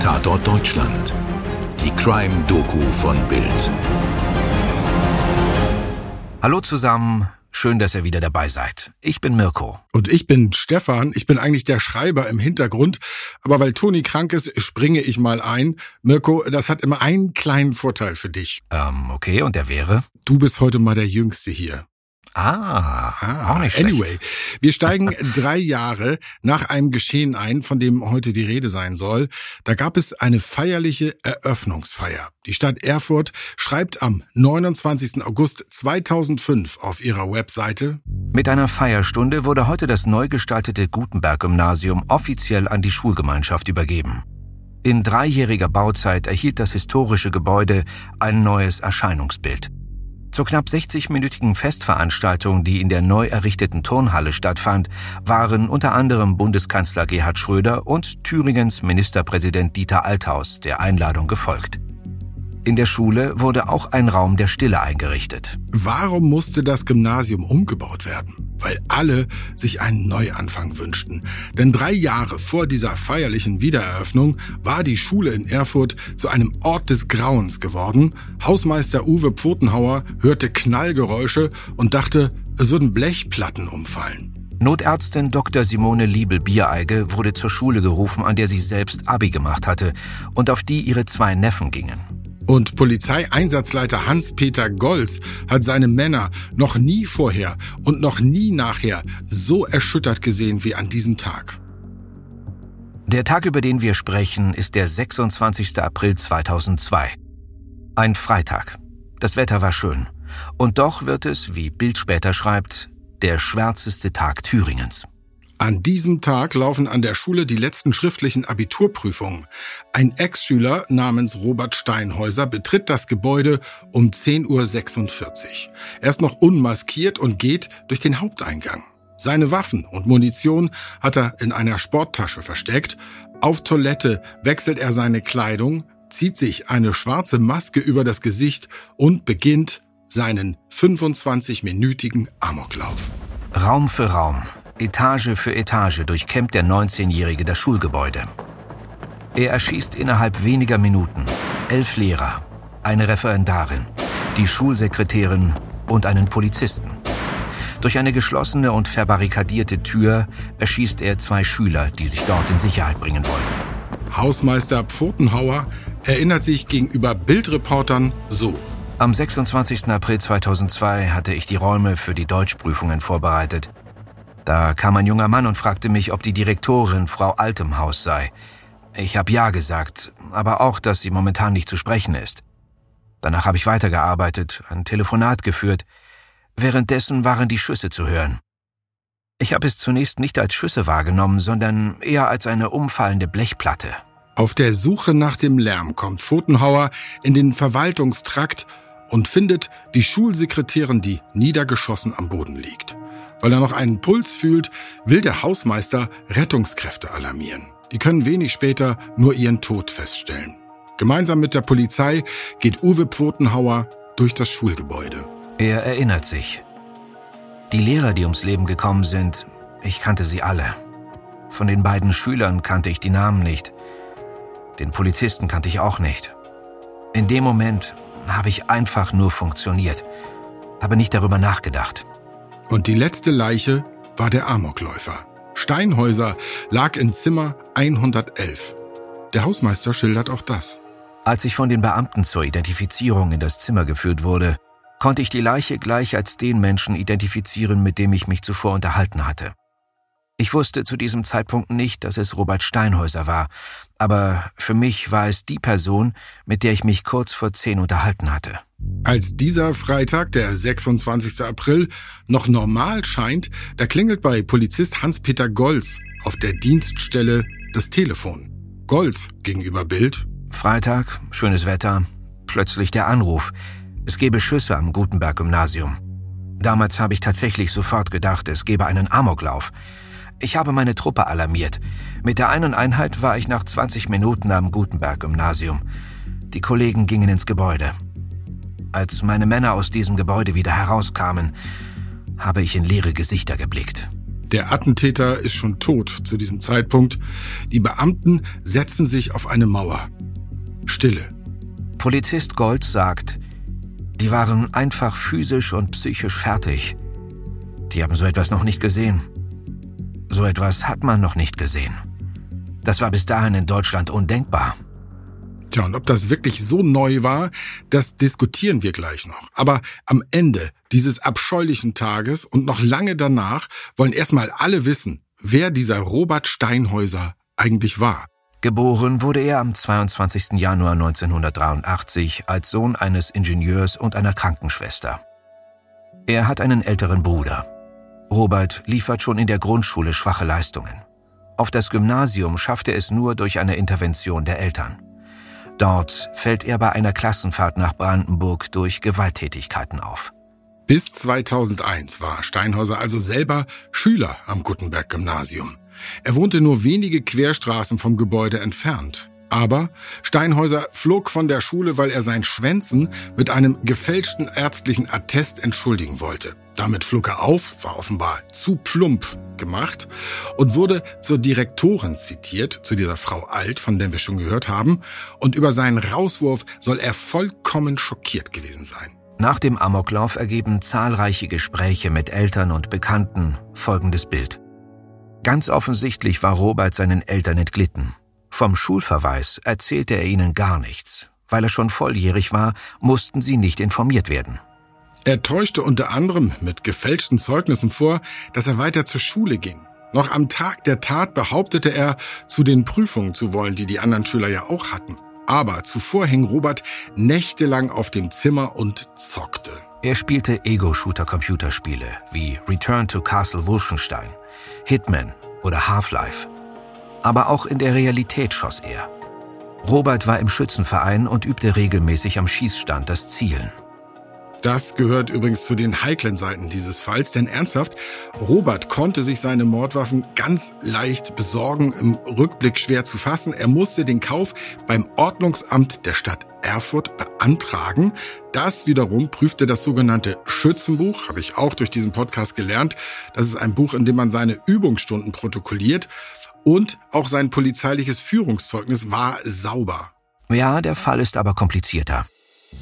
Tatort Deutschland. Die Crime-Doku von Bild. Hallo zusammen, schön, dass ihr wieder dabei seid. Ich bin Mirko. Und ich bin Stefan. Ich bin eigentlich der Schreiber im Hintergrund. Aber weil Toni krank ist, springe ich mal ein. Mirko, das hat immer einen kleinen Vorteil für dich. Ähm, okay, und der wäre? Du bist heute mal der Jüngste hier. Ah, ah, auch nicht schlecht. Anyway, wir steigen drei Jahre nach einem Geschehen ein, von dem heute die Rede sein soll. Da gab es eine feierliche Eröffnungsfeier. Die Stadt Erfurt schreibt am 29. August 2005 auf ihrer Webseite. Mit einer Feierstunde wurde heute das neu gestaltete Gutenberg-Gymnasium offiziell an die Schulgemeinschaft übergeben. In dreijähriger Bauzeit erhielt das historische Gebäude ein neues Erscheinungsbild. Zur knapp 60-minütigen Festveranstaltung, die in der neu errichteten Turnhalle stattfand, waren unter anderem Bundeskanzler Gerhard Schröder und Thüringens Ministerpräsident Dieter Althaus der Einladung gefolgt. In der Schule wurde auch ein Raum der Stille eingerichtet. Warum musste das Gymnasium umgebaut werden? Weil alle sich einen Neuanfang wünschten. Denn drei Jahre vor dieser feierlichen Wiedereröffnung war die Schule in Erfurt zu einem Ort des Grauens geworden. Hausmeister Uwe Pfotenhauer hörte Knallgeräusche und dachte, es würden Blechplatten umfallen. Notärztin Dr. Simone Liebel-Biereige wurde zur Schule gerufen, an der sie selbst Abi gemacht hatte und auf die ihre zwei Neffen gingen. Und Polizeieinsatzleiter Hans-Peter Golz hat seine Männer noch nie vorher und noch nie nachher so erschüttert gesehen wie an diesem Tag. Der Tag, über den wir sprechen, ist der 26. April 2002. Ein Freitag. Das Wetter war schön. Und doch wird es, wie Bild später schreibt, der schwärzeste Tag Thüringens. An diesem Tag laufen an der Schule die letzten schriftlichen Abiturprüfungen. Ein Ex-Schüler namens Robert Steinhäuser betritt das Gebäude um 10.46 Uhr. Er ist noch unmaskiert und geht durch den Haupteingang. Seine Waffen und Munition hat er in einer Sporttasche versteckt. Auf Toilette wechselt er seine Kleidung, zieht sich eine schwarze Maske über das Gesicht und beginnt seinen 25-minütigen Amoklauf. Raum für Raum Etage für Etage durchkämmt der 19-Jährige das Schulgebäude. Er erschießt innerhalb weniger Minuten elf Lehrer, eine Referendarin, die Schulsekretärin und einen Polizisten. Durch eine geschlossene und verbarrikadierte Tür erschießt er zwei Schüler, die sich dort in Sicherheit bringen wollten. Hausmeister Pfotenhauer erinnert sich gegenüber Bildreportern so. Am 26. April 2002 hatte ich die Räume für die Deutschprüfungen vorbereitet. Da kam ein junger Mann und fragte mich, ob die Direktorin Frau Altemhaus sei. Ich habe ja gesagt, aber auch, dass sie momentan nicht zu sprechen ist. Danach habe ich weitergearbeitet, ein Telefonat geführt. Währenddessen waren die Schüsse zu hören. Ich habe es zunächst nicht als Schüsse wahrgenommen, sondern eher als eine umfallende Blechplatte. Auf der Suche nach dem Lärm kommt Pfotenhauer in den Verwaltungstrakt und findet die Schulsekretärin, die niedergeschossen am Boden liegt. Weil er noch einen Puls fühlt, will der Hausmeister Rettungskräfte alarmieren. Die können wenig später nur ihren Tod feststellen. Gemeinsam mit der Polizei geht Uwe Pfotenhauer durch das Schulgebäude. Er erinnert sich. Die Lehrer, die ums Leben gekommen sind, ich kannte sie alle. Von den beiden Schülern kannte ich die Namen nicht. Den Polizisten kannte ich auch nicht. In dem Moment habe ich einfach nur funktioniert, habe nicht darüber nachgedacht. Und die letzte Leiche war der Amokläufer. Steinhäuser lag in Zimmer 111. Der Hausmeister schildert auch das. Als ich von den Beamten zur Identifizierung in das Zimmer geführt wurde, konnte ich die Leiche gleich als den Menschen identifizieren, mit dem ich mich zuvor unterhalten hatte. Ich wusste zu diesem Zeitpunkt nicht, dass es Robert Steinhäuser war, aber für mich war es die Person, mit der ich mich kurz vor zehn unterhalten hatte. Als dieser Freitag, der 26. April, noch normal scheint, da klingelt bei Polizist Hans-Peter Golz auf der Dienststelle das Telefon. Golz gegenüber Bild. Freitag, schönes Wetter, plötzlich der Anruf. Es gebe Schüsse am Gutenberg-Gymnasium. Damals habe ich tatsächlich sofort gedacht, es gebe einen Amoklauf. Ich habe meine Truppe alarmiert. Mit der einen Einheit war ich nach 20 Minuten am Gutenberg-Gymnasium. Die Kollegen gingen ins Gebäude. Als meine Männer aus diesem Gebäude wieder herauskamen, habe ich in leere Gesichter geblickt. Der Attentäter ist schon tot zu diesem Zeitpunkt. Die Beamten setzen sich auf eine Mauer. Stille. Polizist Gold sagt, die waren einfach physisch und psychisch fertig. Die haben so etwas noch nicht gesehen. So etwas hat man noch nicht gesehen. Das war bis dahin in Deutschland undenkbar. Tja, und ob das wirklich so neu war, das diskutieren wir gleich noch. Aber am Ende dieses abscheulichen Tages und noch lange danach wollen erstmal alle wissen, wer dieser Robert Steinhäuser eigentlich war. Geboren wurde er am 22. Januar 1983 als Sohn eines Ingenieurs und einer Krankenschwester. Er hat einen älteren Bruder. Robert liefert schon in der Grundschule schwache Leistungen. Auf das Gymnasium schafft er es nur durch eine Intervention der Eltern. Dort fällt er bei einer Klassenfahrt nach Brandenburg durch Gewalttätigkeiten auf. Bis 2001 war Steinhauser also selber Schüler am Gutenberg-Gymnasium. Er wohnte nur wenige Querstraßen vom Gebäude entfernt. Aber Steinhäuser flog von der Schule, weil er sein Schwänzen mit einem gefälschten ärztlichen Attest entschuldigen wollte. Damit flog er auf, war offenbar zu plump gemacht und wurde zur Direktorin zitiert, zu dieser Frau Alt, von der wir schon gehört haben. Und über seinen Rauswurf soll er vollkommen schockiert gewesen sein. Nach dem Amoklauf ergeben zahlreiche Gespräche mit Eltern und Bekannten folgendes Bild. Ganz offensichtlich war Robert seinen Eltern entglitten. Vom Schulverweis erzählte er ihnen gar nichts. Weil er schon volljährig war, mussten sie nicht informiert werden. Er täuschte unter anderem mit gefälschten Zeugnissen vor, dass er weiter zur Schule ging. Noch am Tag der Tat behauptete er, zu den Prüfungen zu wollen, die die anderen Schüler ja auch hatten. Aber zuvor hing Robert nächtelang auf dem Zimmer und zockte. Er spielte Ego-Shooter-Computerspiele wie Return to Castle Wolfenstein, Hitman oder Half-Life. Aber auch in der Realität schoss er. Robert war im Schützenverein und übte regelmäßig am Schießstand das Zielen. Das gehört übrigens zu den heiklen Seiten dieses Falls, denn ernsthaft, Robert konnte sich seine Mordwaffen ganz leicht besorgen, im Rückblick schwer zu fassen. Er musste den Kauf beim Ordnungsamt der Stadt Erfurt beantragen. Das wiederum prüfte das sogenannte Schützenbuch, habe ich auch durch diesen Podcast gelernt. Das ist ein Buch, in dem man seine Übungsstunden protokolliert und auch sein polizeiliches Führungszeugnis war sauber. Ja, der Fall ist aber komplizierter.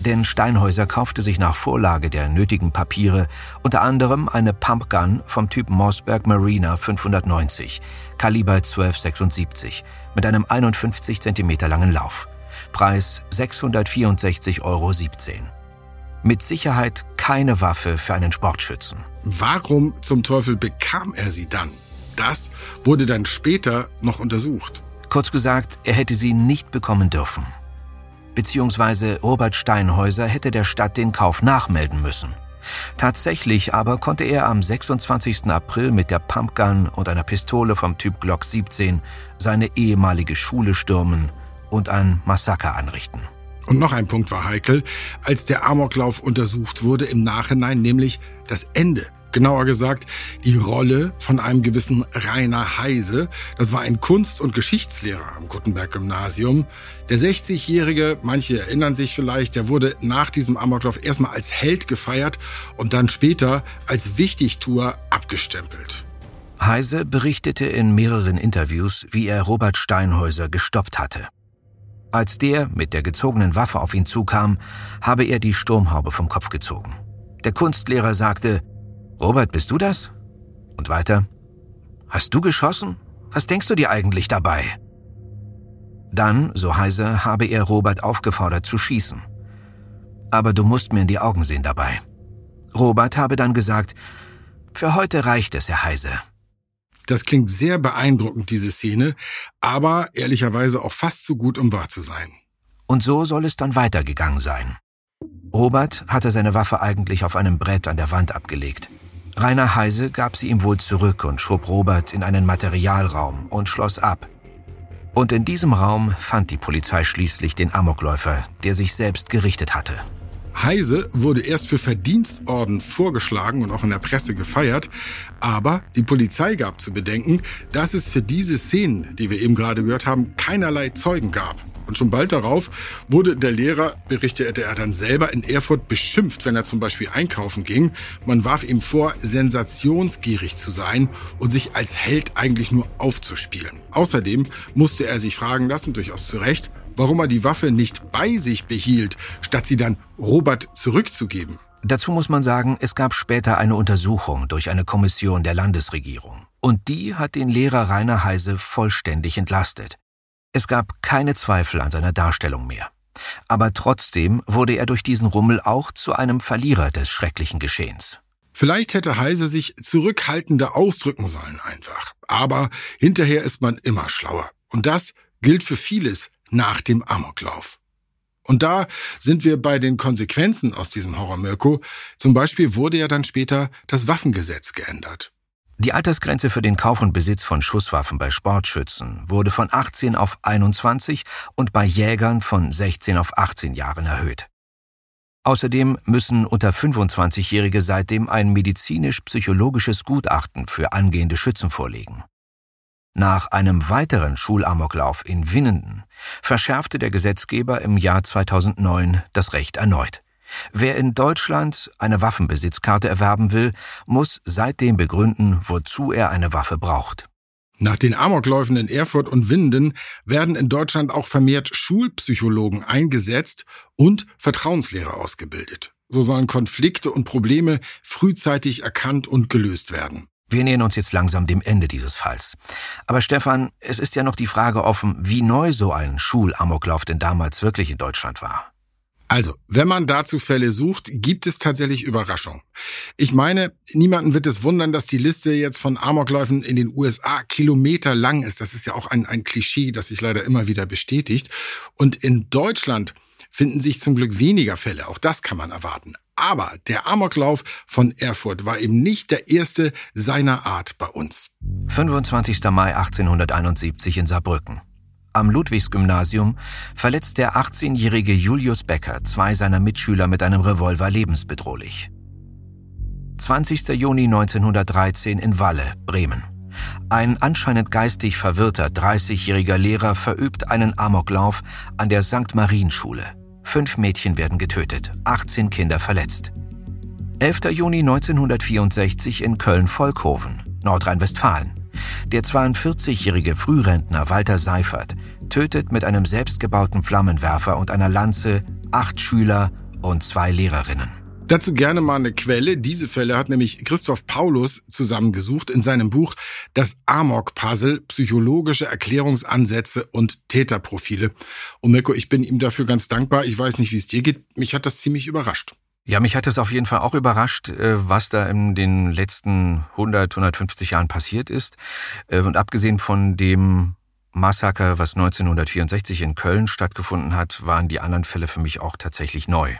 Denn Steinhäuser kaufte sich nach Vorlage der nötigen Papiere unter anderem eine Pumpgun vom Typ Mossberg Marina 590, Kaliber 1276, mit einem 51 cm langen Lauf. Preis 664,17 Euro. Mit Sicherheit keine Waffe für einen Sportschützen. Warum zum Teufel bekam er sie dann? Das wurde dann später noch untersucht. Kurz gesagt, er hätte sie nicht bekommen dürfen beziehungsweise Robert Steinhäuser hätte der Stadt den Kauf nachmelden müssen. Tatsächlich aber konnte er am 26. April mit der Pumpgun und einer Pistole vom Typ Glock 17 seine ehemalige Schule stürmen und ein Massaker anrichten. Und noch ein Punkt war heikel, als der Amoklauf untersucht wurde im Nachhinein, nämlich das Ende Genauer gesagt, die Rolle von einem gewissen Rainer Heise. Das war ein Kunst- und Geschichtslehrer am Gutenberg-Gymnasium. Der 60-Jährige, manche erinnern sich vielleicht, der wurde nach diesem Amoklauf erstmal als Held gefeiert und dann später als Wichtigtuer abgestempelt. Heise berichtete in mehreren Interviews, wie er Robert Steinhäuser gestoppt hatte. Als der mit der gezogenen Waffe auf ihn zukam, habe er die Sturmhaube vom Kopf gezogen. Der Kunstlehrer sagte, Robert, bist du das? Und weiter. Hast du geschossen? Was denkst du dir eigentlich dabei? Dann, so Heise, habe er Robert aufgefordert zu schießen. Aber du musst mir in die Augen sehen dabei. Robert habe dann gesagt, für heute reicht es, Herr Heise. Das klingt sehr beeindruckend, diese Szene, aber ehrlicherweise auch fast zu gut, um wahr zu sein. Und so soll es dann weitergegangen sein. Robert hatte seine Waffe eigentlich auf einem Brett an der Wand abgelegt. Rainer Heise gab sie ihm wohl zurück und schob Robert in einen Materialraum und schloss ab. Und in diesem Raum fand die Polizei schließlich den Amokläufer, der sich selbst gerichtet hatte. Heise wurde erst für Verdienstorden vorgeschlagen und auch in der Presse gefeiert, aber die Polizei gab zu bedenken, dass es für diese Szenen, die wir eben gerade gehört haben, keinerlei Zeugen gab. Und schon bald darauf wurde der Lehrer, berichtete er dann selber, in Erfurt beschimpft, wenn er zum Beispiel einkaufen ging. Man warf ihm vor, sensationsgierig zu sein und sich als Held eigentlich nur aufzuspielen. Außerdem musste er sich fragen lassen, durchaus zu Recht, warum er die Waffe nicht bei sich behielt, statt sie dann Robert zurückzugeben. Dazu muss man sagen, es gab später eine Untersuchung durch eine Kommission der Landesregierung. Und die hat den Lehrer Rainer Heise vollständig entlastet. Es gab keine Zweifel an seiner Darstellung mehr. Aber trotzdem wurde er durch diesen Rummel auch zu einem Verlierer des schrecklichen Geschehens. Vielleicht hätte Heise sich zurückhaltender ausdrücken sollen einfach. Aber hinterher ist man immer schlauer. Und das gilt für vieles, nach dem Amoklauf. Und da sind wir bei den Konsequenzen aus diesem Horror Mirko. Zum Beispiel wurde ja dann später das Waffengesetz geändert. Die Altersgrenze für den Kauf und Besitz von Schusswaffen bei Sportschützen wurde von 18 auf 21 und bei Jägern von 16 auf 18 Jahren erhöht. Außerdem müssen unter 25-Jährige seitdem ein medizinisch-psychologisches Gutachten für angehende Schützen vorlegen. Nach einem weiteren Schulamoklauf in Winnenden verschärfte der Gesetzgeber im Jahr 2009 das Recht erneut. Wer in Deutschland eine Waffenbesitzkarte erwerben will, muss seitdem begründen, wozu er eine Waffe braucht. Nach den Amokläufen in Erfurt und Winden werden in Deutschland auch vermehrt Schulpsychologen eingesetzt und Vertrauenslehrer ausgebildet. So sollen Konflikte und Probleme frühzeitig erkannt und gelöst werden. Wir nähern uns jetzt langsam dem Ende dieses Falls. Aber Stefan, es ist ja noch die Frage offen, wie neu so ein Schulamoklauf denn damals wirklich in Deutschland war. Also, wenn man dazu Fälle sucht, gibt es tatsächlich Überraschungen. Ich meine, niemanden wird es wundern, dass die Liste jetzt von Amokläufen in den USA Kilometer lang ist. Das ist ja auch ein, ein Klischee, das sich leider immer wieder bestätigt. Und in Deutschland finden sich zum Glück weniger Fälle. Auch das kann man erwarten. Aber der Amoklauf von Erfurt war eben nicht der erste seiner Art bei uns. 25. Mai 1871 in Saarbrücken. Am Ludwigsgymnasium verletzt der 18-jährige Julius Becker zwei seiner Mitschüler mit einem Revolver lebensbedrohlich. 20. Juni 1913 in Walle, Bremen. Ein anscheinend geistig verwirrter 30-jähriger Lehrer verübt einen Amoklauf an der St. Marienschule. Fünf Mädchen werden getötet, 18 Kinder verletzt. 11. Juni 1964 in Köln-Volkhoven, Nordrhein-Westfalen. Der 42-jährige Frührentner Walter Seifert tötet mit einem selbstgebauten Flammenwerfer und einer Lanze acht Schüler und zwei Lehrerinnen. Dazu gerne mal eine Quelle. Diese Fälle hat nämlich Christoph Paulus zusammengesucht in seinem Buch Das Amok-Puzzle, psychologische Erklärungsansätze und Täterprofile. Und Mirko, ich bin ihm dafür ganz dankbar. Ich weiß nicht, wie es dir geht. Mich hat das ziemlich überrascht. Ja, mich hat es auf jeden Fall auch überrascht, äh, was da in den letzten 100, 150 Jahren passiert ist. Äh, und abgesehen von dem Massaker, was 1964 in Köln stattgefunden hat, waren die anderen Fälle für mich auch tatsächlich neu.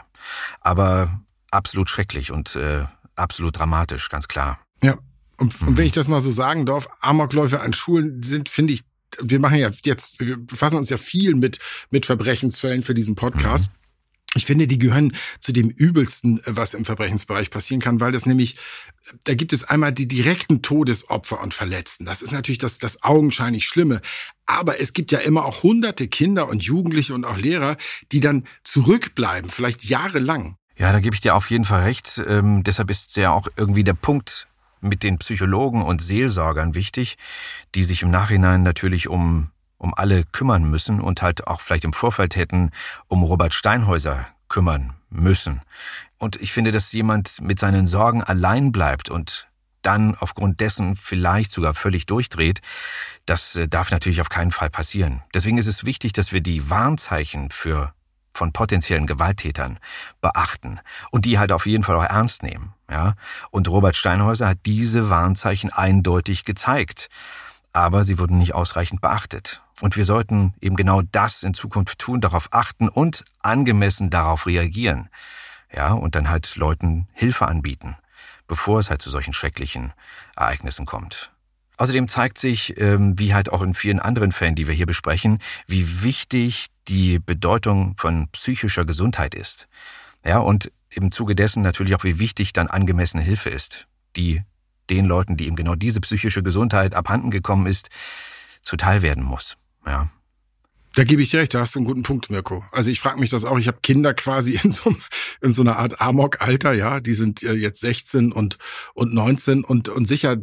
Aber absolut schrecklich und äh, absolut dramatisch, ganz klar. Ja, und, mhm. und wenn ich das mal so sagen darf, Amokläufe an Schulen sind, finde ich, wir machen ja jetzt, wir befassen uns ja viel mit, mit Verbrechensfällen für diesen Podcast. Mhm. Ich finde, die gehören zu dem Übelsten, was im Verbrechensbereich passieren kann, weil das nämlich, da gibt es einmal die direkten Todesopfer und Verletzten. Das ist natürlich das, das augenscheinlich Schlimme. Aber es gibt ja immer auch hunderte Kinder und Jugendliche und auch Lehrer, die dann zurückbleiben, vielleicht jahrelang. Ja, da gebe ich dir auf jeden Fall recht. Ähm, deshalb ist ja auch irgendwie der Punkt mit den Psychologen und Seelsorgern wichtig, die sich im Nachhinein natürlich um um alle kümmern müssen und halt auch vielleicht im Vorfeld hätten um Robert Steinhäuser kümmern müssen. Und ich finde, dass jemand mit seinen Sorgen allein bleibt und dann aufgrund dessen vielleicht sogar völlig durchdreht, das äh, darf natürlich auf keinen Fall passieren. Deswegen ist es wichtig, dass wir die Warnzeichen für von potenziellen Gewalttätern beachten und die halt auf jeden Fall auch ernst nehmen, ja? Und Robert Steinhäuser hat diese Warnzeichen eindeutig gezeigt, aber sie wurden nicht ausreichend beachtet. Und wir sollten eben genau das in Zukunft tun, darauf achten und angemessen darauf reagieren. Ja, und dann halt Leuten Hilfe anbieten, bevor es halt zu solchen schrecklichen Ereignissen kommt. Außerdem zeigt sich, ähm, wie halt auch in vielen anderen Fällen, die wir hier besprechen, wie wichtig die Bedeutung von psychischer Gesundheit ist. Ja, und im Zuge dessen natürlich auch, wie wichtig dann angemessene Hilfe ist, die den Leuten, die ihm genau diese psychische Gesundheit abhanden gekommen ist, zuteil werden muss. Ja. Da gebe ich dir recht, da hast du einen guten Punkt, Mirko. Also ich frage mich das auch, ich habe Kinder quasi in so, in so einer Art Amok-Alter, ja, die sind äh, jetzt 16 und, und 19 und, und sicher,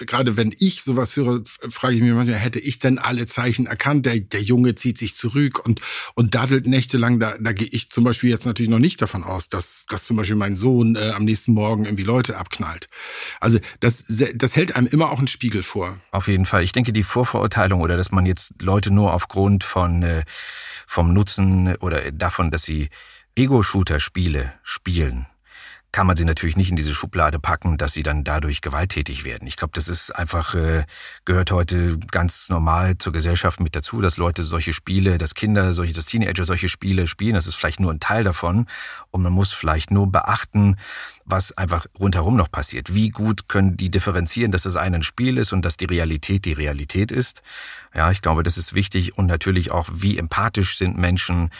gerade wenn ich sowas höre, frage ich mich manchmal, hätte ich denn alle Zeichen erkannt? Der, der Junge zieht sich zurück und, und daddelt nächtelang, da, da gehe ich zum Beispiel jetzt natürlich noch nicht davon aus, dass, dass zum Beispiel mein Sohn äh, am nächsten Morgen irgendwie Leute abknallt. Also das, das hält einem immer auch einen Spiegel vor. Auf jeden Fall. Ich denke, die Vorverurteilung oder dass man jetzt Leute nur aufgrund von von, äh, vom Nutzen oder davon, dass sie Ego-Shooter-Spiele spielen, kann man sie natürlich nicht in diese Schublade packen, dass sie dann dadurch gewalttätig werden. Ich glaube, das ist einfach, äh, gehört heute ganz normal zur Gesellschaft mit dazu, dass Leute solche Spiele, dass Kinder, solche, dass Teenager solche Spiele spielen. Das ist vielleicht nur ein Teil davon. Und man muss vielleicht nur beachten, was einfach rundherum noch passiert. Wie gut können die differenzieren, dass das eine ein Spiel ist und dass die Realität die Realität ist? Ja, ich glaube, das ist wichtig und natürlich auch, wie empathisch sind Menschen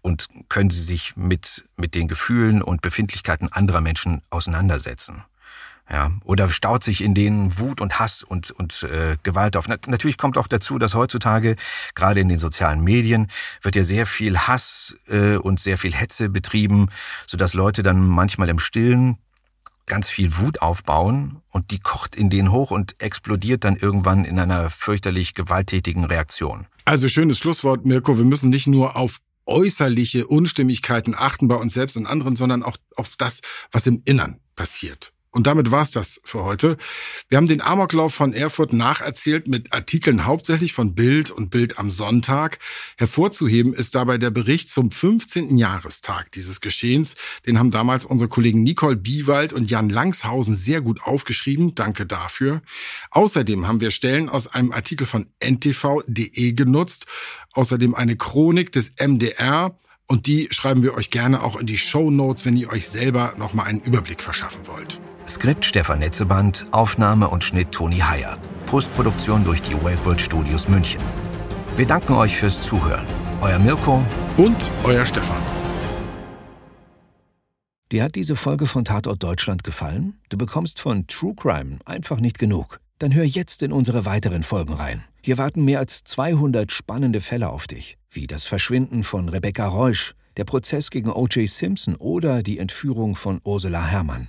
und können sie sich mit, mit den Gefühlen und Befindlichkeiten anderer Menschen auseinandersetzen. Ja, oder staut sich in denen Wut und Hass und, und äh, Gewalt auf. natürlich kommt auch dazu, dass heutzutage, gerade in den sozialen Medien, wird ja sehr viel Hass äh, und sehr viel Hetze betrieben, sodass Leute dann manchmal im Stillen ganz viel Wut aufbauen und die kocht in denen hoch und explodiert dann irgendwann in einer fürchterlich gewalttätigen Reaktion. Also schönes Schlusswort, Mirko. Wir müssen nicht nur auf äußerliche Unstimmigkeiten achten bei uns selbst und anderen, sondern auch auf das, was im Innern passiert. Und damit war's das für heute. Wir haben den Amoklauf von Erfurt nacherzählt mit Artikeln hauptsächlich von Bild und Bild am Sonntag. Hervorzuheben ist dabei der Bericht zum 15. Jahrestag dieses Geschehens. Den haben damals unsere Kollegen Nicole Biewald und Jan Langshausen sehr gut aufgeschrieben. Danke dafür. Außerdem haben wir Stellen aus einem Artikel von ntv.de genutzt. Außerdem eine Chronik des MDR und die schreiben wir euch gerne auch in die Show Notes, wenn ihr euch selber nochmal einen Überblick verschaffen wollt. Skript Stefan Netzeband, Aufnahme und Schnitt Toni Heyer. Postproduktion durch die Wakeworld Studios München. Wir danken euch fürs Zuhören. Euer Mirko und euer Stefan. Dir hat diese Folge von Tatort Deutschland gefallen? Du bekommst von True Crime einfach nicht genug. Dann hör jetzt in unsere weiteren Folgen rein. Hier warten mehr als 200 spannende Fälle auf dich, wie das Verschwinden von Rebecca Reusch, der Prozess gegen O.J. Simpson oder die Entführung von Ursula Herrmann.